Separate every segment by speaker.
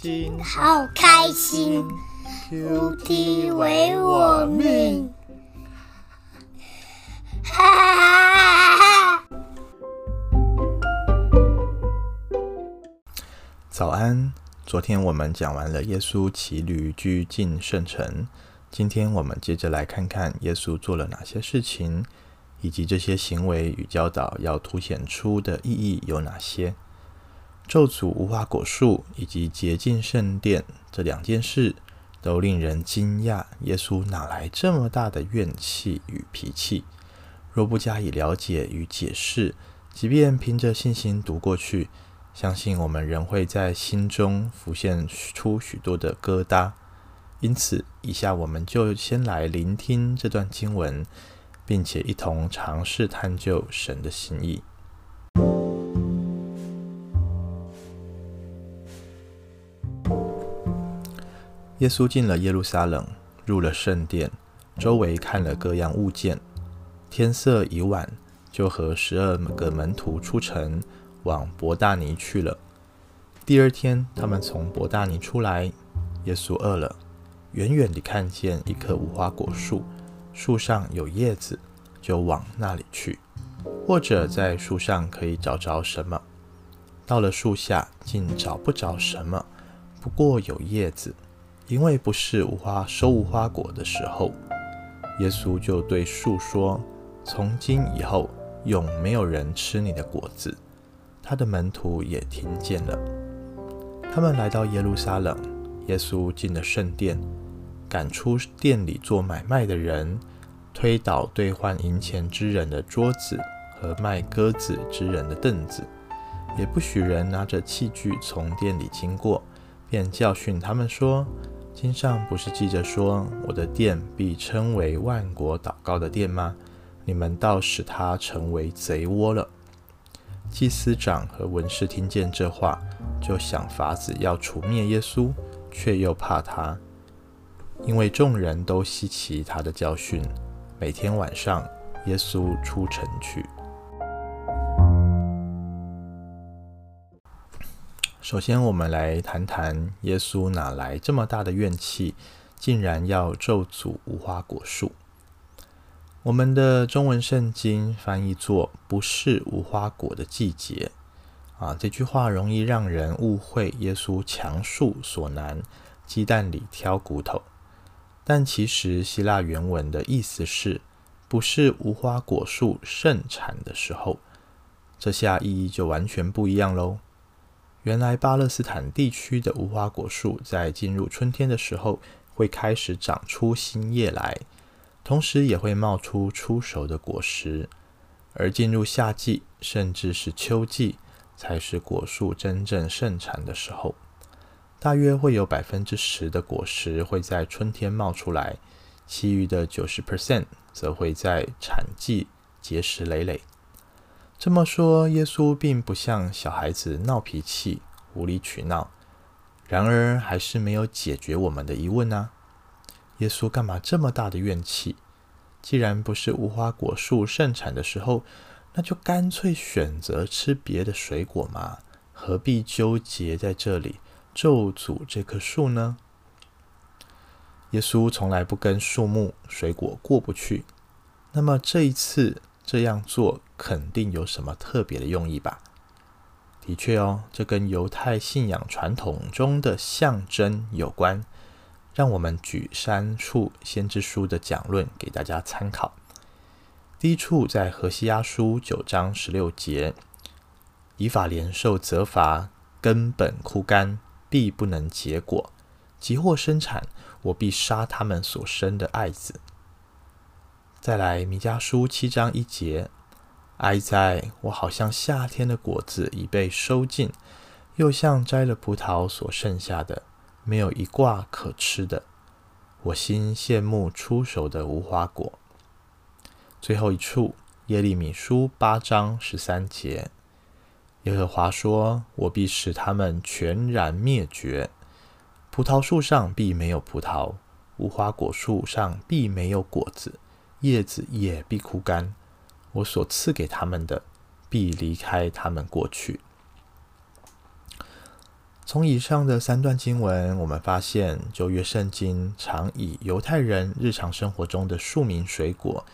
Speaker 1: 今好开心，QT 为我命。哈哈哈哈哈！
Speaker 2: 早安，昨天我们讲完了耶稣骑驴居进圣城，今天我们接着来看看耶稣做了哪些事情，以及这些行为与教导要凸显出的意义有哪些。咒诅无花果树以及洁净圣殿这两件事都令人惊讶。耶稣哪来这么大的怨气与脾气？若不加以了解与解释，即便凭着信心读过去，相信我们仍会在心中浮现出许多的疙瘩。因此，以下我们就先来聆听这段经文，并且一同尝试探究神的心意。耶稣进了耶路撒冷，入了圣殿，周围看了各样物件。天色已晚，就和十二个门徒出城，往伯大尼去了。第二天，他们从伯大尼出来，耶稣饿了，远远地看见一棵无花果树，树上有叶子，就往那里去，或者在树上可以找着什么。到了树下，竟找不着什么，不过有叶子。因为不是无花收无花果的时候，耶稣就对树说：“从今以后，永没有人吃你的果子。”他的门徒也听见了。他们来到耶路撒冷，耶稣进了圣殿，赶出店里做买卖的人，推倒兑换银钱之人的桌子和卖鸽子之人的凳子，也不许人拿着器具从店里经过，便教训他们说。经上不是记着说：“我的殿必称为万国祷告的殿吗？”你们倒使它成为贼窝了。祭司长和文士听见这话，就想法子要除灭耶稣，却又怕他，因为众人都稀奇他的教训。每天晚上，耶稣出城去。首先，我们来谈谈耶稣哪来这么大的怨气，竟然要咒诅无花果树。我们的中文圣经翻译作“不是无花果的季节”，啊，这句话容易让人误会耶稣强树所难，鸡蛋里挑骨头。但其实希腊原文的意思是“不是无花果树盛产的时候”，这下意义就完全不一样喽。原来巴勒斯坦地区的无花果树在进入春天的时候会开始长出新叶来，同时也会冒出初熟的果实。而进入夏季，甚至是秋季，才是果树真正盛产的时候。大约会有百分之十的果实会在春天冒出来，其余的九十 percent 则会在产季结实累累。这么说，耶稣并不像小孩子闹脾气、无理取闹，然而还是没有解决我们的疑问呢、啊。耶稣干嘛这么大的怨气？既然不是无花果树盛产的时候，那就干脆选择吃别的水果嘛，何必纠结在这里咒诅这棵树呢？耶稣从来不跟树木、水果过不去，那么这一次这样做，肯定有什么特别的用意吧？的确哦，这跟犹太信仰传统中的象征有关。让我们举三处先知书的讲论给大家参考。第一处在何西阿书九章十六节：“以法莲受责罚，根本枯干，必不能结果；即或生产，我必杀他们所生的爱子。”再来弥迦书七章一节。哀哉！我好像夏天的果子已被收尽，又像摘了葡萄所剩下的，没有一挂可吃的。我心羡慕初熟的无花果。最后一处，耶利米书八章十三节，耶和华说：“我必使他们全然灭绝，葡萄树上必没有葡萄，无花果树上必没有果子，叶子也必枯干。”我所赐给他们的，必离开他们过去。从以上的三段经文，我们发现旧约圣经常以犹太人日常生活中的树名水果，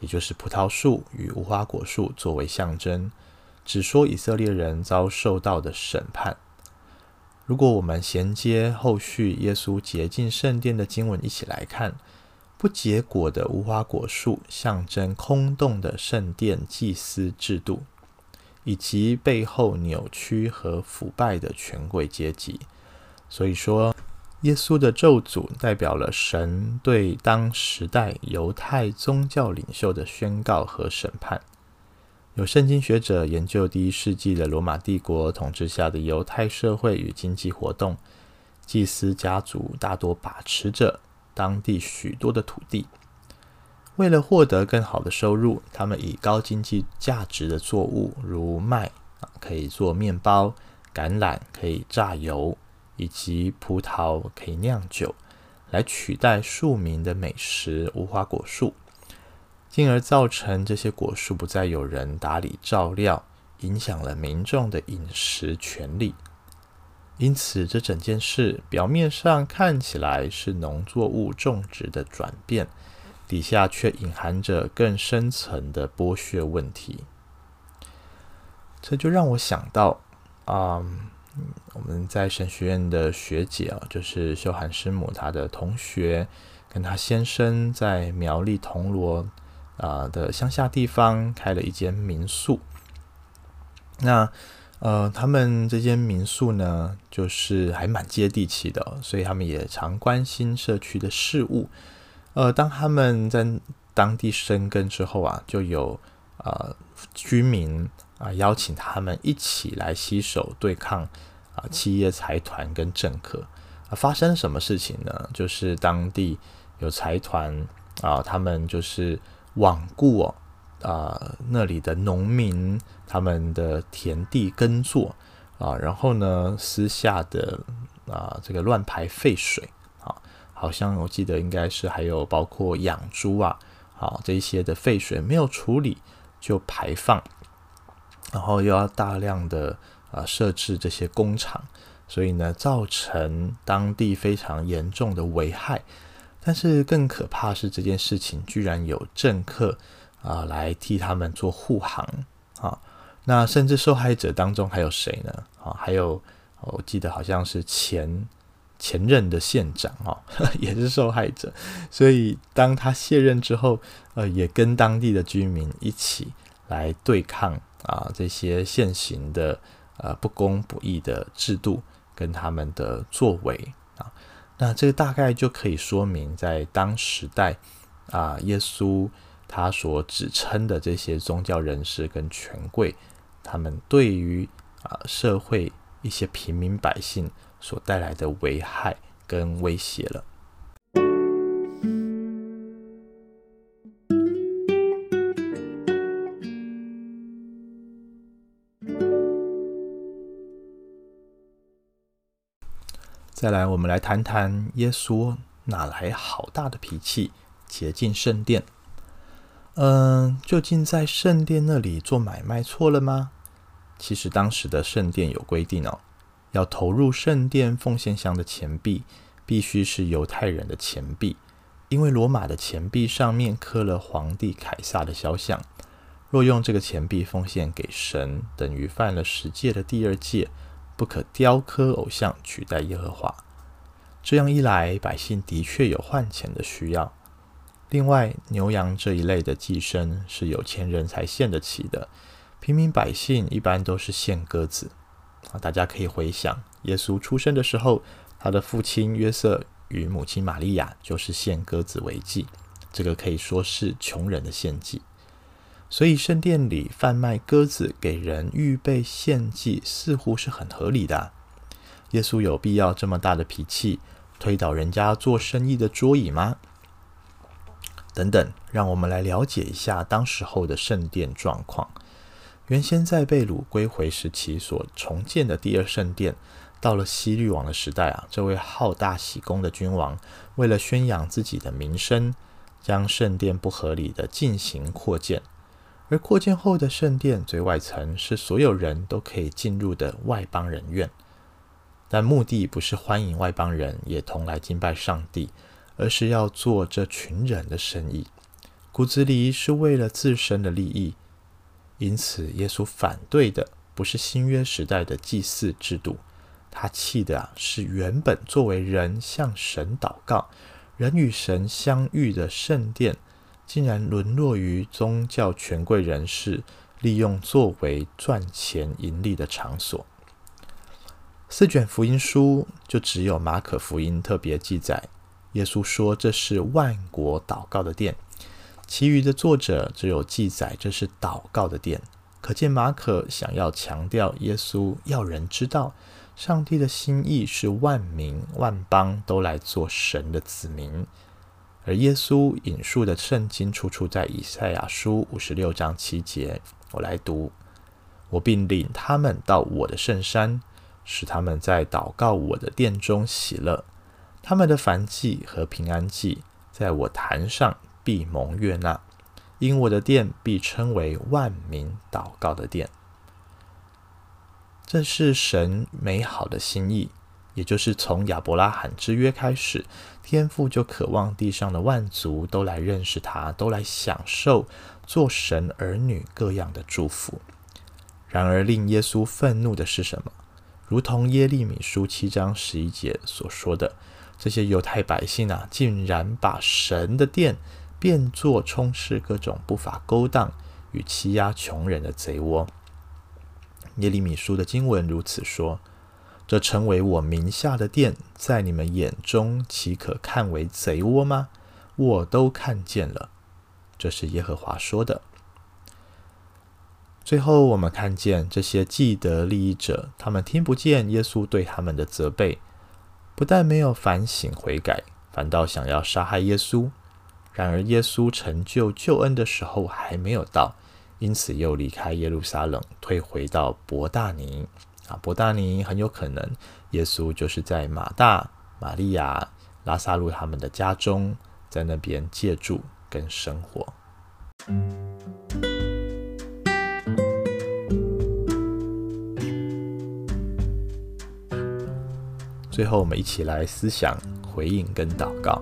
Speaker 2: 也就是葡萄树与无花果树作为象征，只说以色列人遭受到的审判。如果我们衔接后续耶稣洁净圣殿的经文一起来看，不结果的无花果树象征空洞的圣殿祭司制度。以及背后扭曲和腐败的权贵阶级，所以说，耶稣的咒诅代表了神对当时代犹太宗教领袖的宣告和审判。有圣经学者研究第一世纪的罗马帝国统治下的犹太社会与经济活动，祭司家族大多把持着当地许多的土地。为了获得更好的收入，他们以高经济价值的作物，如麦啊，可以做面包；橄榄可以榨油，以及葡萄可以酿酒，来取代庶民的美食无花果树，进而造成这些果树不再有人打理照料，影响了民众的饮食权利。因此，这整件事表面上看起来是农作物种植的转变。底下却隐含着更深层的剥削问题，这就让我想到啊、嗯，我们在神学院的学姐啊，就是秀涵师母，她的同学跟她先生在苗栗铜锣啊的乡下地方开了一间民宿。那呃，他们这间民宿呢，就是还蛮接地气的，所以他们也常关心社区的事务。呃，当他们在当地生根之后啊，就有呃居民啊、邀请他们一起来携手对抗啊、企业财团跟政客。啊、发生什么事情呢？就是当地有财团啊、他们就是罔顾哦啊、那里的农民他们的田地耕作啊、然后呢私下的啊、这个乱排废水啊。好像我记得应该是还有包括养猪啊，好这些的废水没有处理就排放，然后又要大量的啊设置这些工厂，所以呢造成当地非常严重的危害。但是更可怕是这件事情居然有政客啊来替他们做护航啊，那甚至受害者当中还有谁呢？啊，还有我记得好像是前。前任的县长哦，也是受害者，所以当他卸任之后，呃，也跟当地的居民一起来对抗啊这些现行的呃不公不义的制度跟他们的作为啊，那这个大概就可以说明，在当时代啊，耶稣他所指称的这些宗教人士跟权贵，他们对于啊社会一些平民百姓。所带来的危害跟威胁了。再来，我们来谈谈耶稣哪来好大的脾气，洁净圣殿？嗯，究竟在圣殿那里做买卖错了吗？其实当时的圣殿有规定哦。要投入圣殿奉献箱的钱币，必须是犹太人的钱币，因为罗马的钱币上面刻了皇帝凯撒的肖像。若用这个钱币奉献给神，等于犯了十诫的第二诫，不可雕刻偶像取代耶和华。这样一来，百姓的确有换钱的需要。另外，牛羊这一类的祭牲是有钱人才献得起的，平民百姓一般都是献鸽子。啊，大家可以回想，耶稣出生的时候，他的父亲约瑟与母亲玛利亚就是献鸽子为祭，这个可以说是穷人的献祭。所以圣殿里贩卖鸽子给人预备献祭，似乎是很合理的。耶稣有必要这么大的脾气，推倒人家做生意的桌椅吗？等等，让我们来了解一下当时候的圣殿状况。原先在被掳归回时期所重建的第二圣殿，到了西律王的时代啊，这位好大喜功的君王，为了宣扬自己的名声，将圣殿不合理的进行扩建。而扩建后的圣殿最外层是所有人都可以进入的外邦人院。但目的不是欢迎外邦人也同来敬拜上帝，而是要做这群人的生意，骨子里是为了自身的利益。因此，耶稣反对的不是新约时代的祭祀制度，他气的啊是原本作为人向神祷告、人与神相遇的圣殿，竟然沦落于宗教权贵人士利用作为赚钱盈利的场所。四卷福音书就只有马可福音特别记载，耶稣说这是万国祷告的殿，其余的作者只有记载这是祷告的殿。可见马可想要强调，耶稣要人知道，上帝的心意是万民万邦都来做神的子民。而耶稣引述的圣经出处在以赛亚书五十六章七节，我来读：我并领他们到我的圣山。使他们在祷告我的殿中喜乐，他们的燔祭和平安祭在我坛上必蒙悦纳，因我的殿必称为万民祷告的殿。这是神美好的心意，也就是从亚伯拉罕之约开始，天父就渴望地上的万族都来认识他，都来享受做神儿女各样的祝福。然而，令耶稣愤怒的是什么？如同耶利米书七章十一节所说的，这些犹太百姓啊，竟然把神的殿变作充斥各种不法勾当与欺压穷人的贼窝。耶利米书的经文如此说：“这成为我名下的殿，在你们眼中岂可看为贼窝吗？我都看见了。”这是耶和华说的。最后，我们看见这些既得利益者，他们听不见耶稣对他们的责备，不但没有反省悔改，反倒想要杀害耶稣。然而，耶稣成就救恩的时候还没有到，因此又离开耶路撒冷，退回到伯大尼。啊，伯大尼很有可能，耶稣就是在马大、玛利亚、拉撒路他们的家中，在那边借住跟生活。最后，我们一起来思想、回应跟祷告。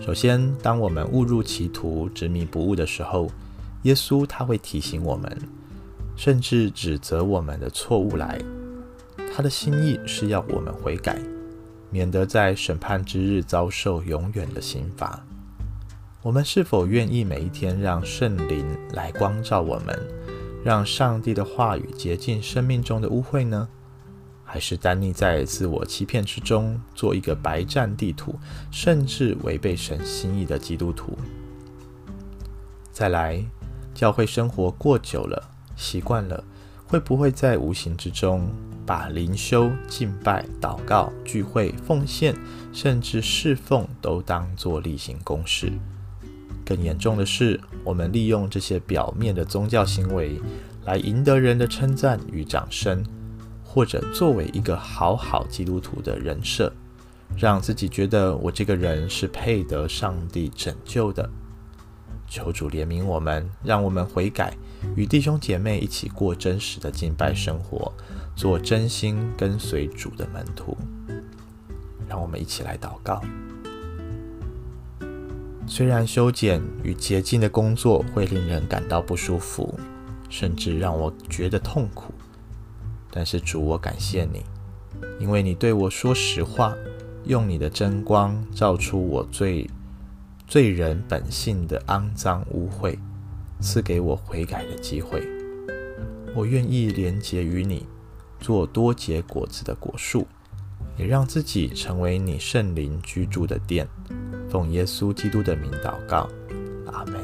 Speaker 2: 首先，当我们误入歧途、执迷不悟的时候，耶稣他会提醒我们，甚至指责我们的错误来。他的心意是要我们悔改，免得在审判之日遭受永远的刑罚。我们是否愿意每一天让圣灵来光照我们，让上帝的话语洁净生命中的污秽呢？还是单立在自我欺骗之中，做一个白占地图，甚至违背神心意的基督徒。再来，教会生活过久了，习惯了，会不会在无形之中把灵修、敬拜、祷告、聚会、奉献，甚至侍奉都当作例行公事？更严重的是，我们利用这些表面的宗教行为，来赢得人的称赞与掌声。或者作为一个好好基督徒的人设，让自己觉得我这个人是配得上帝拯救的。求主怜悯我们，让我们悔改，与弟兄姐妹一起过真实的敬拜生活，做真心跟随主的门徒。让我们一起来祷告。虽然修剪与洁净的工作会令人感到不舒服，甚至让我觉得痛苦。但是主，我感谢你，因为你对我说实话，用你的真光照出我最罪人本性的肮脏污秽，赐给我悔改的机会。我愿意连结于你，做多结果子的果树，也让自己成为你圣灵居住的殿。奉耶稣基督的名祷告，阿门。